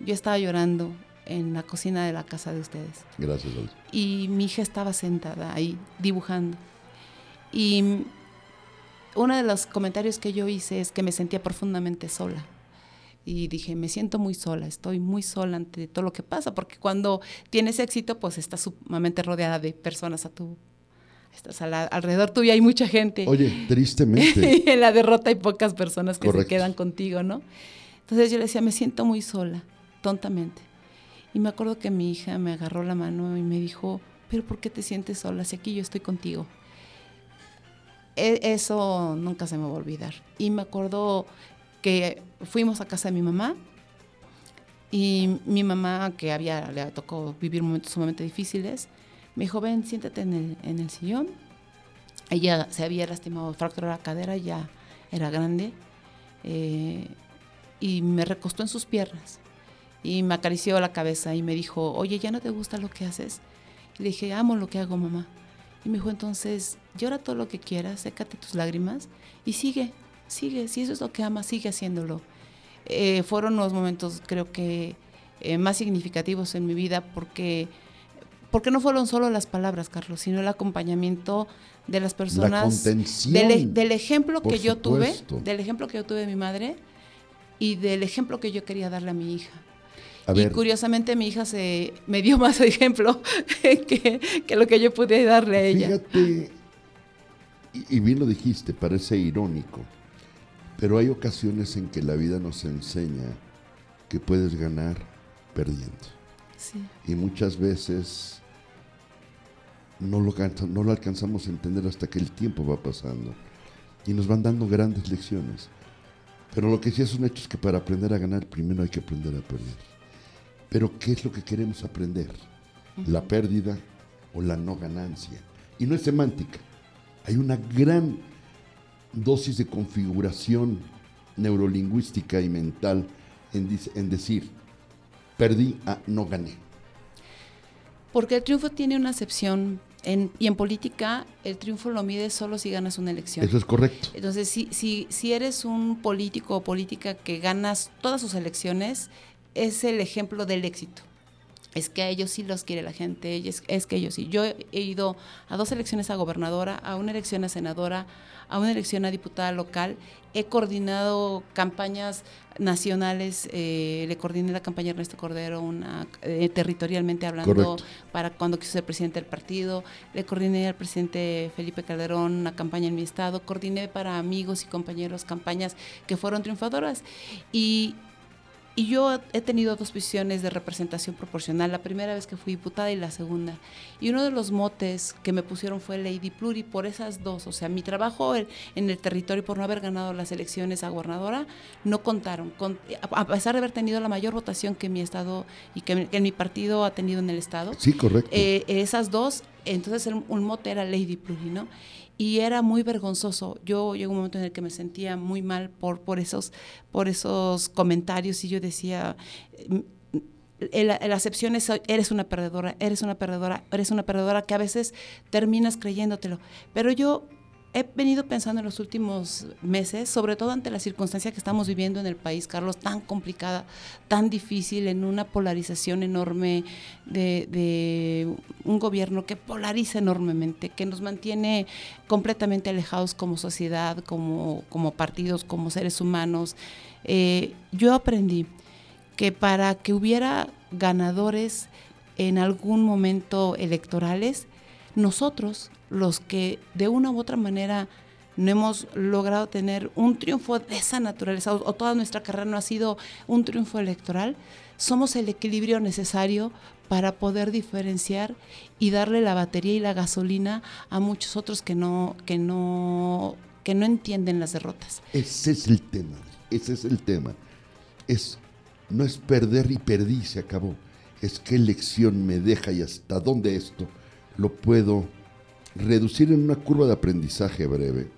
yo estaba llorando en la cocina de la casa de ustedes. Gracias, Y mi hija estaba sentada ahí dibujando. Y uno de los comentarios que yo hice es que me sentía profundamente sola. Y dije, me siento muy sola, estoy muy sola ante todo lo que pasa, porque cuando tienes éxito, pues estás sumamente rodeada de personas a tu estás alrededor tuyo hay mucha gente. Oye, tristemente. en la derrota hay pocas personas que se quedan contigo, ¿no? Entonces yo le decía, me siento muy sola, tontamente. Y me acuerdo que mi hija me agarró la mano y me dijo, pero ¿por qué te sientes sola si aquí yo estoy contigo? E, eso nunca se me va a olvidar. Y me acuerdo que fuimos a casa de mi mamá y mi mamá, que había, le tocó vivir momentos sumamente difíciles, me dijo, ven, siéntate en el, en el sillón. Ella se había lastimado, fracturado la cadera, ya era grande. Eh, y me recostó en sus piernas y me acarició la cabeza y me dijo, oye, ¿ya no te gusta lo que haces? Y le dije, amo lo que hago, mamá. Y me dijo, entonces, llora todo lo que quieras, sécate tus lágrimas y sigue, sigue, si eso es lo que amas, sigue haciéndolo. Eh, fueron los momentos, creo que, eh, más significativos en mi vida porque, porque no fueron solo las palabras, Carlos, sino el acompañamiento de las personas, del, del, ejemplo que yo tuve, del ejemplo que yo tuve de mi madre y del ejemplo que yo quería darle a mi hija y curiosamente mi hija se me dio más ejemplo que, lo que yo pude darle a ella. Fíjate, y, bien lo dijiste, parece irónico, pero hay ocasiones en que la vida nos enseña que puedes ganar perdiendo. Y muchas veces no lo, no lo alcanzamos a entender hasta que el tiempo va pasando. Y nos van dando grandes lecciones. Pero lo que sí es un hecho es que para aprender a ganar, primero hay que aprender a perder. Pero ¿qué es lo que queremos aprender? ¿La pérdida o la no ganancia? Y no es semántica. Hay una gran dosis de configuración neurolingüística y mental en, decir, perdí a no gané. Porque el triunfo tiene una acepción y en política el triunfo lo mide solo si ganas una elección. Eso es correcto. Entonces, si, si, si eres un político o política que ganas todas sus elecciones, es el ejemplo del éxito. Es que a ellos sí los quiere la gente, es, es que ellos sí. Yo he ido a dos elecciones a gobernadora, a una elección a senadora, a una elección a diputada local. He coordinado campañas nacionales, eh, le coordiné la campaña Ernesto Cordero, una eh, territorialmente hablando, para cuando quiso ser presidente del partido. Le coordiné al presidente Felipe Calderón una campaña en mi estado. Coordiné para amigos y compañeros campañas que fueron triunfadoras. Y, y yo he tenido dos visiones de representación proporcional, la primera vez que fui diputada y la segunda. Y uno de los motes que me pusieron fue Lady Pluri por esas dos. O sea, mi trabajo en el territorio por no haber ganado las elecciones a gobernadora no contaron. a pesar de haber tenido la mayor votación que mi estado y que, mi partido ha tenido en el estado. Sí, correcto. Eh, esas dos, entonces un mote era Lady Pluri, ¿no? Y era muy vergonzoso. Yo llegó un momento en el que me sentía muy mal por, por, esos, por esos comentarios y yo decía, mm, la acepción es, eres una perdedora, eres una perdedora, eres una perdedora que a veces terminas creyéndotelo. Pero yo he venido pensando en los últimos meses, sobre todo ante la circunstancia que estamos viviendo en el país, Carlos, tan complicada, tan difícil, en una polarización enorme de, un gobierno que polariza enormemente, que nos mantiene completamente alejados como sociedad, como, como partidos, como seres humanos. Eh, yo aprendí que para que hubiera ganadores en algún momento electorales, nosotros, los que de una u otra manera no hemos logrado tener un triunfo de esa naturaleza, o, toda nuestra carrera no ha sido un triunfo electoral, somos el equilibrio necesario para poder diferenciar y darle la batería y la gasolina a muchos otros que no, que no, que no entienden las derrotas. Ese es el tema, ese es el tema. Es, no es perder y perdí, se acabó. Es qué lección me deja y hasta dónde esto lo puedo reducir en una curva de aprendizaje breve,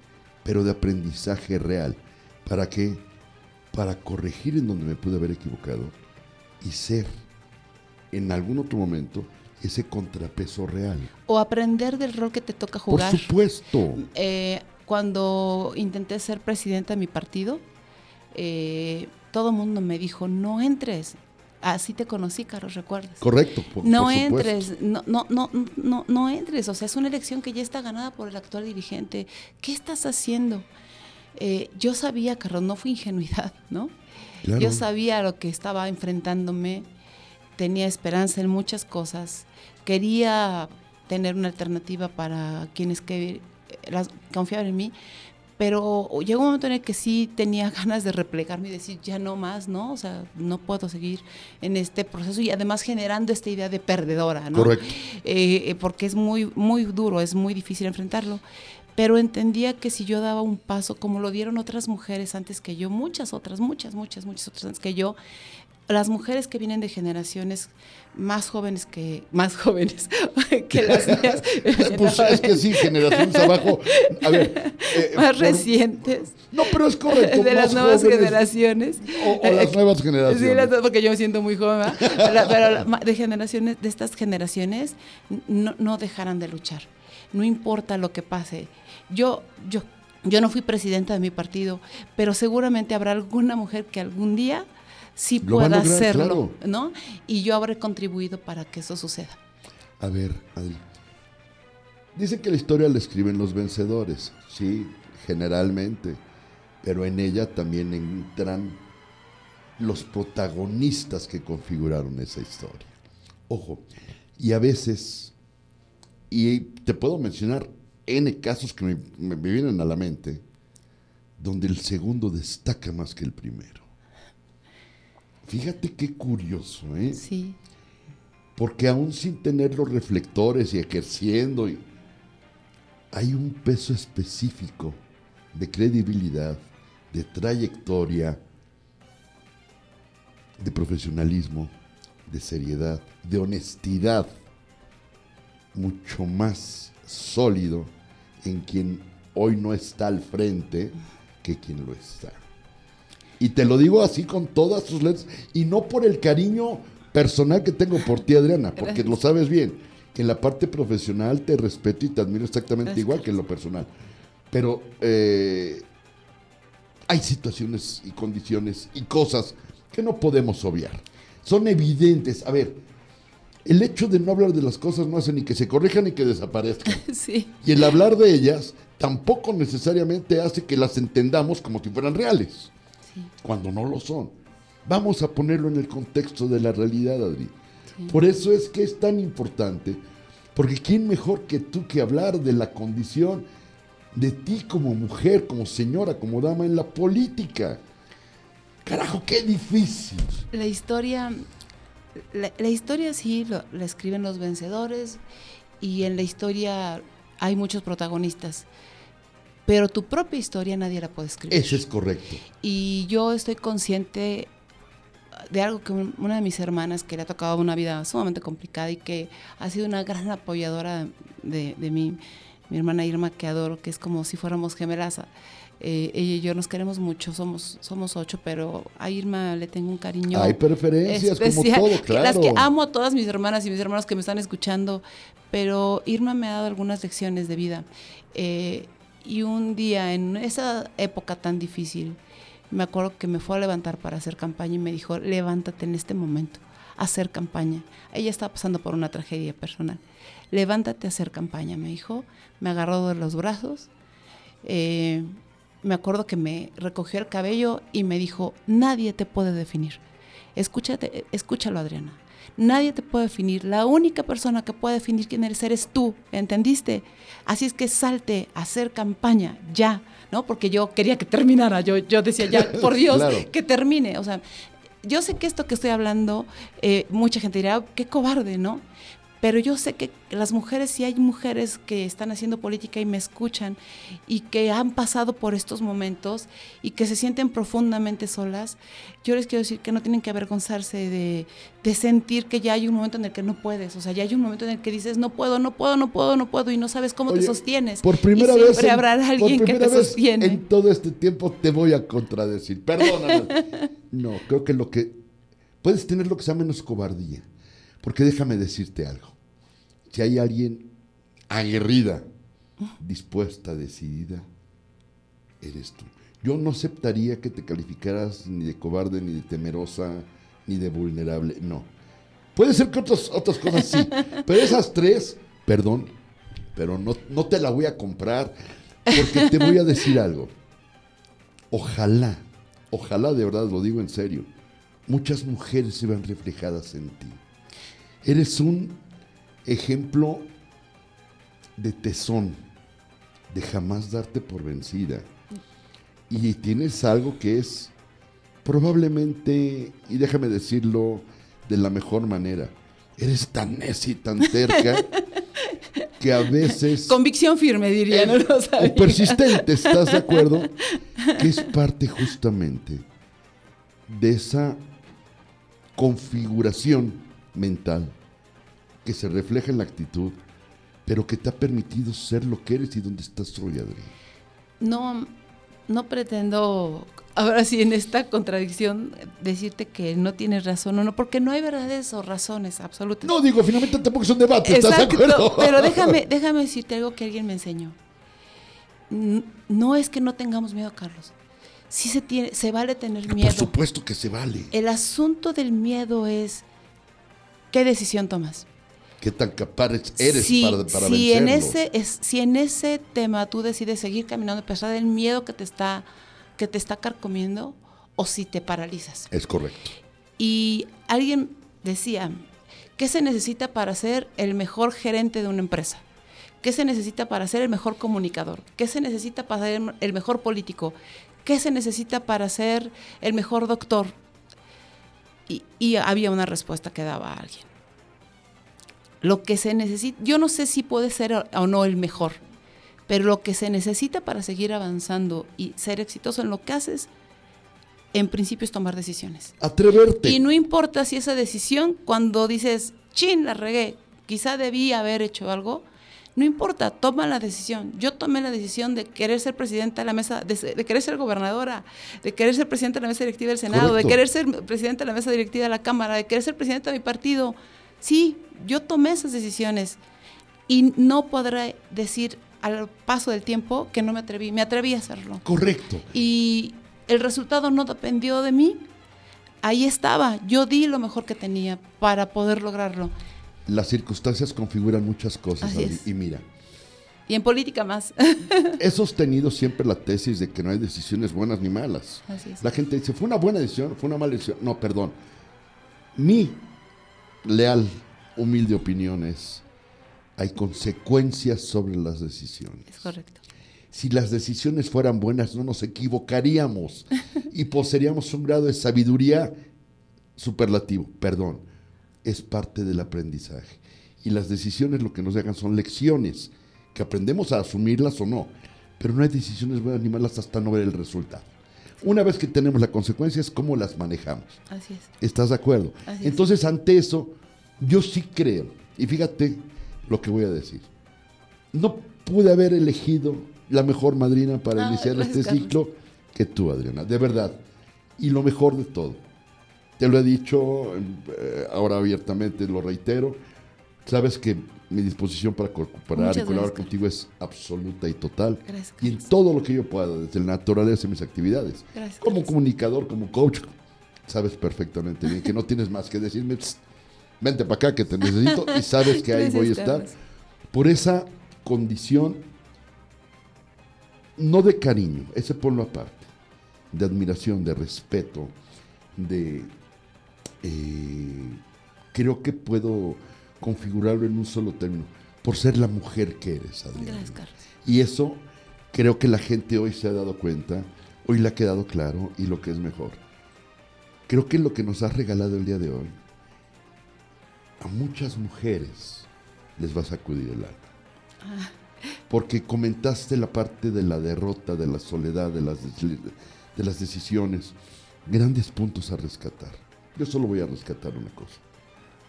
pero de aprendizaje real. ¿Para qué? Para corregir en donde me pude haber equivocado y ser en algún otro momento ese contrapeso real. O aprender del rol que te toca jugar. Por supuesto. Eh, cuando intenté ser presidenta de mi partido, eh, todo el mundo me dijo, no entres, Así te conocí, Carlos, recuerdas. Correcto. no entres, no, no, no, no, no entres. O sea, es una elección que ya está ganada por el actual dirigente. ¿Qué estás haciendo? Eh, yo sabía, Carlos, no fue ingenuidad, ¿no? Yo sabía lo que estaba enfrentándome, tenía esperanza en muchas cosas, quería tener una alternativa para quienes que, confiaban en mí, pero llegó un momento en el que sí tenía ganas de replegarme y decir, ya no más, ¿no? O sea, no puedo seguir en este proceso y además generando esta idea de perdedora, ¿no? Correcto. Eh, eh, porque es muy, muy duro, es muy difícil enfrentarlo. Pero entendía que si yo daba un paso, como lo dieron otras mujeres antes que yo, muchas otras, muchas, muchas, muchas otras antes que yo, las mujeres que vienen de generaciones más jóvenes que más jóvenes que las mías. pues es que sí, generaciones abajo. A ver, eh, más recientes. No, pero es correcto. De las nuevas generaciones. O, las nuevas generaciones. Sí, porque yo me siento muy joven. Pero, de generaciones, de estas generaciones, no, no dejarán de luchar. No importa lo que pase. Yo, yo, yo no fui presidenta de mi partido, pero seguramente habrá alguna mujer que algún día sí pueda hacerlo, ¿no? Y yo habré contribuido para que eso suceda. A ver, Adri. Dice que la historia la escriben los vencedores, sí, generalmente, pero en ella también entran los protagonistas que configuraron esa historia. Ojo, y a veces, y te puedo mencionar N casos que me, me vienen a la mente, donde el segundo destaca más que el primero. Fíjate qué curioso, ¿eh? Sí. Porque aún sin tener los reflectores y ejerciendo, hay un peso específico de credibilidad, de trayectoria, de profesionalismo, de seriedad, de honestidad, mucho más sólido en quien hoy no está al frente que quien lo está. Y te lo digo así con todas tus letras. Y no por el cariño personal que tengo por ti, Adriana, porque lo sabes bien. Que en la parte profesional te respeto y te admiro exactamente igual que en lo personal. Pero eh, hay situaciones y condiciones y cosas que no podemos obviar. Son evidentes. A ver, el hecho de no hablar de las cosas no hace ni que se corrijan ni que desaparezcan. Sí. Y el hablar de ellas tampoco necesariamente hace que las entendamos como si fueran reales cuando no lo son. Vamos a ponerlo en el contexto de la realidad, Adri. Por eso es que es tan importante, porque ¿quién mejor que tú que hablar de la condición de ti como mujer, como señora, como dama en la política? Carajo, qué difícil. La historia, la, historia sí la escriben los vencedores y en la historia hay muchos protagonistas pero tu propia historia nadie la puede escribir. Eso es correcto. Y yo estoy consciente de algo que una de mis hermanas, que le ha tocado una vida sumamente complicada y que ha sido una gran apoyadora de, mí, mi hermana Irma, que adoro, que es como si fuéramos gemelas. Eh, ella y yo nos queremos mucho, somos, somos ocho, pero a Irma le tengo un cariño. Hay preferencias, como todo, claro. Las que amo a todas mis hermanas y mis hermanos que me están escuchando, pero Irma me ha dado algunas lecciones de vida. Eh, y un día, en esa época tan difícil, me acuerdo que me fue a levantar para hacer campaña y me dijo, levántate en este momento, a hacer campaña. Ella estaba pasando por una tragedia personal. Levántate a hacer campaña, me dijo. Me agarró de los brazos. Eh, me acuerdo que me recogió el cabello y me dijo, nadie te puede definir. Escúchate, escúchalo, Adriana. Nadie te puede definir. La única persona que puede definir quién eres eres tú, ¿entendiste? Así es que salte a hacer campaña ya, ¿no? Porque yo quería que terminara, yo, yo decía ya, por Dios, que termine. O sea, yo sé que esto que estoy hablando, eh, mucha gente dirá, qué cobarde, ¿no? Pero yo sé que las mujeres, si hay mujeres que están haciendo política y me escuchan y que han pasado por estos momentos y que se sienten profundamente solas, yo les quiero decir que no tienen que avergonzarse de, sentir que ya hay un momento en el que no puedes, o sea, ya hay un momento en el que dices, no puedo, no puedo, no puedo, no puedo y no sabes cómo te sostienes. Por primera vez. Siempre habrá alguien que te sostiene. En todo este tiempo te voy a contradecir. Perdóname. no, creo que lo que. Puedes tener lo que sea menos cobardía porque déjame decirte algo. Si hay alguien aguerrida, dispuesta, decidida, eres tú. Yo no aceptaría que te calificaras ni de cobarde, ni de temerosa, ni de vulnerable. No. Puede ser que otras, otras cosas sí, pero esas tres, perdón, pero no, no te la voy a comprar porque te voy a decir algo. Ojalá, ojalá de verdad lo digo en serio, muchas mujeres se vean reflejadas en ti. Eres un ejemplo de tesón, de jamás darte por vencida. Y tienes algo que es probablemente, y déjame decirlo de la mejor manera, eres tan necia y tan terca que a veces... Convicción firme, diría, no lo O persistente, ¿estás de acuerdo? Que es parte justamente de esa configuración mental que se refleja en la actitud, pero que te ha permitido ser lo que eres y donde estás hoy. No, no pretendo, ahora sí, en esta contradicción, decirte que no tienes razón o no, porque no hay verdades o razones absolutas. No, digo, finalmente tampoco es un debate, ¿estás de acuerdo? Pero déjame, déjame decirte algo que alguien me enseñó. No es que no tengamos miedo, Carlos. Sí se, tiene, se vale tener miedo. Por supuesto que se vale. El asunto del miedo es qué decisión tomas qué tan capaz eres para, para si En ese, es, si en ese tema tú decides seguir caminando a pesar del miedo que te está, que te está carcomiendo, o si te paralizas. Es correcto. Y alguien decía, ¿qué se necesita para ser el mejor gerente de una empresa? ¿Qué se necesita para ser el mejor comunicador? ¿Qué se necesita para ser el mejor político? ¿Qué se necesita para ser el mejor doctor? Y, y había una respuesta que daba alguien lo que se necesita, yo no sé si puede ser o no el mejor, pero lo que se necesita para seguir avanzando y ser exitoso en lo que haces, en principio es tomar decisiones. Atreverte. Y no importa si esa decisión, cuando dices, chin, la regué, quizá debí haber hecho algo, no importa, toma la decisión. Yo tomé la decisión de querer ser presidenta de la mesa, de, querer ser gobernadora, de querer ser presidenta de la mesa directiva del Senado, de querer ser presidenta de la mesa directiva de la Cámara, de querer ser presidenta de mi partido. Sí, yo tomé esas decisiones y no podré decir al paso del tiempo que no me atreví, me atreví a hacerlo. Correcto. Y el resultado no dependió de mí. Ahí estaba, yo di lo mejor que tenía para poder lograrlo. Las circunstancias configuran muchas cosas, y mira. Y en política más. he sostenido siempre la tesis de que no hay decisiones buenas ni malas. La gente dice, fue una buena decisión, fue una mala decisión. No, perdón. Mi leal humilde opiniones, hay consecuencias sobre las decisiones. Es correcto. Si las decisiones fueran buenas, no nos equivocaríamos y poseeríamos un grado de sabiduría superlativo. Perdón, es parte del aprendizaje. Y las decisiones lo que nos dejan son lecciones, que aprendemos a asumirlas o no. Pero no hay decisiones buenas ni malas hasta no ver el resultado. Una vez que tenemos la consecuencia es cómo las manejamos. Así es. ¿Estás de acuerdo? Entonces, ante eso, yo sí creo, y fíjate lo que voy a decir, no pude haber elegido la mejor madrina para iniciar este ciclo que tú, Adriana, de verdad. Y lo mejor de todo, te lo he dicho eh, ahora abiertamente, lo reitero, sabes que mi disposición para cooperar y colaborar contigo es absoluta y total. y en todo lo que yo pueda, desde la naturaleza de mis actividades. como comunicador, como coach, sabes perfectamente bien que no tienes más que decirme, vente para acá que te necesito y sabes que ahí voy a estar. Por esa condición, no de cariño, ese ponlo aparte, de admiración, de respeto, de eh, creo que puedo configurarlo en un solo término, por ser la mujer que eres, Adriana. Gracias, Carlos. Y eso creo que la gente hoy se ha dado cuenta, hoy le ha quedado claro y lo que es mejor. Creo que lo que nos has regalado el día de hoy, a muchas mujeres les va a sacudir el alma. Porque comentaste la parte de la derrota, de la soledad, de las, de las decisiones. Grandes puntos a rescatar. Yo solo voy a rescatar una cosa.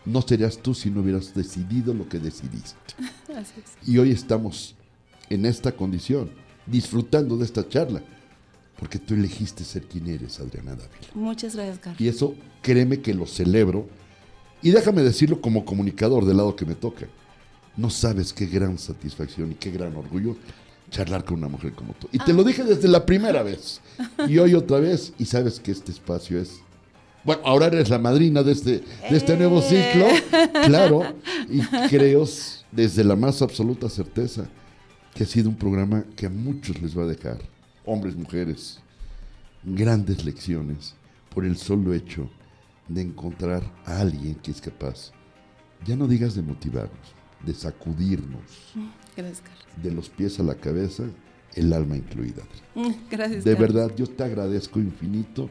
No serías tú si no hubieras decidido lo que decidiste. Así es. Y hoy estamos en esta condición, disfrutando de esta charla, porque tú elegiste ser quien eres, Adriana Dávila. Muchas gracias, Carlos. Y eso, créeme que lo celebro. Y déjame decirlo como comunicador del lado que me toca. No sabes qué gran satisfacción y qué gran orgullo charlar con una mujer como tú. Y te lo dije desde la primera vez. Y hoy otra vez. Y sabes que este espacio es... Bueno, ahora eres la madrina de este, de este nuevo ciclo. Claro. Y creo desde la más absoluta certeza que ha sido un programa que a muchos les va a dejar, hombres, mujeres, grandes lecciones por el solo hecho de encontrar a alguien que es capaz, ya no digas de motivarnos, de sacudirnos Gracias, Carlos. de los pies a la cabeza, el alma incluida. Gracias, De verdad, yo te agradezco infinito.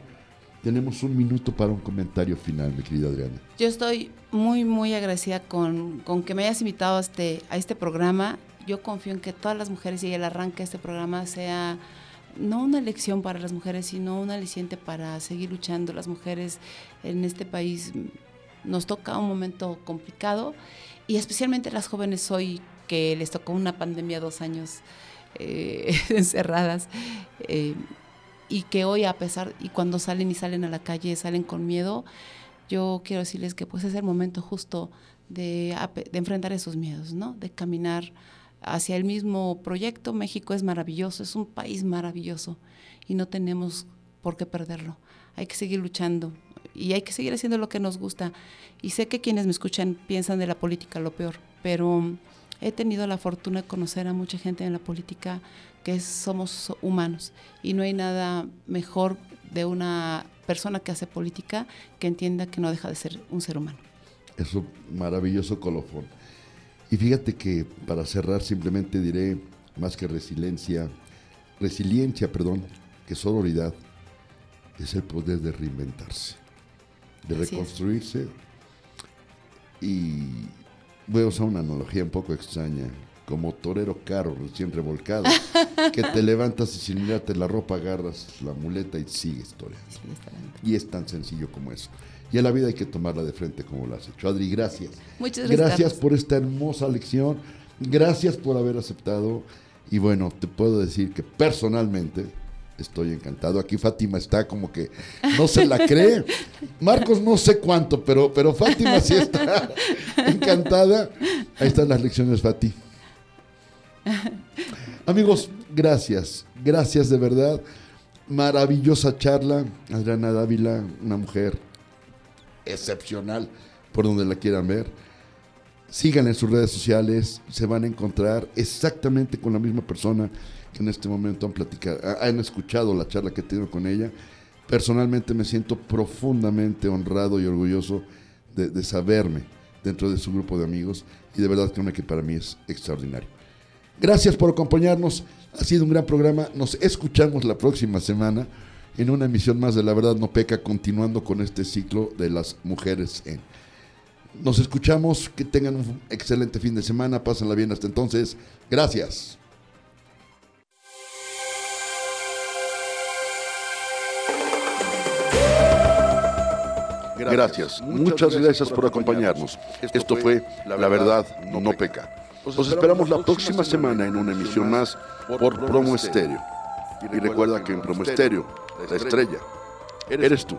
Tenemos un minuto para un comentario final, mi querida Adriana. Yo estoy muy, muy agradecida con, con que me hayas invitado a este, a este programa. Yo confío en que todas las mujeres y el arranque de este programa sea no una elección para las mujeres, sino un aliciente para seguir luchando. Las mujeres en este país nos toca un momento complicado y especialmente las jóvenes hoy que les tocó una pandemia dos años eh, encerradas. eh, y que hoy a pesar y cuando salen y salen a la calle salen con miedo yo quiero decirles que pues es el momento justo de, enfrentar esos miedos no de caminar hacia el mismo proyecto. México es maravilloso es un país maravilloso y no tenemos por qué perderlo. Hay que seguir luchando y hay que seguir haciendo lo que nos gusta. Y sé que quienes me escuchan piensan de la política lo peor pero he tenido la fortuna de conocer a mucha gente en la política que es- somos humanos y no hay nada mejor de una persona que hace política que entienda que no deja de ser un ser humano. Eso maravilloso colofón. Y fíjate que para cerrar simplemente diré más que resiliencia, resiliencia, perdón, que sororidad es el poder de reinventarse, de Así es. reconstruirse. Y voy a usar una analogía un poco extraña, como torero caro recién revolcado, que te levantas y sin mirarte la ropa agarras la muleta y sigues toreando. Y es tan sencillo como eso. Y a la vida hay que tomarla de frente como lo has hecho. Adri, gracias. Muchas gracias, Gracias por esta hermosa lección. Gracias por haber aceptado. Y bueno, te puedo decir que personalmente estoy encantado. Aquí Fátima está como que no se la cree. Marcos no sé cuánto, pero, pero Fátima sí está encantada. Ahí están las lecciones, Fati. Amigos, gracias. Gracias de verdad. Maravillosa charla. Adriana Dávila, una mujer excepcional por donde la quieran ver. Sigan en sus redes sociales, se van a encontrar exactamente con la misma persona que en este momento han platicado, ha- han escuchado la charla que tengo con ella. Personalmente me siento profundamente honrado y orgulloso de, de saberme dentro de su grupo de amigos y de verdad créanme que para mí es extraordinario. Gracias por acompañarnos, ha sido un gran programa, nos escuchamos la próxima semana en una emisión más de La Verdad No Peca, continuando con este ciclo de las mujeres en... Nos escuchamos, que tengan un excelente fin de semana, pásenla bien hasta entonces. Gracias. Gracias, muchas gracias por acompañarnos. Esto fue La Verdad No Peca. Os esperamos la próxima semana en una emisión más por Promo Estéreo. Y recuerda que en Promo Estéreo, la estrella, eres tú.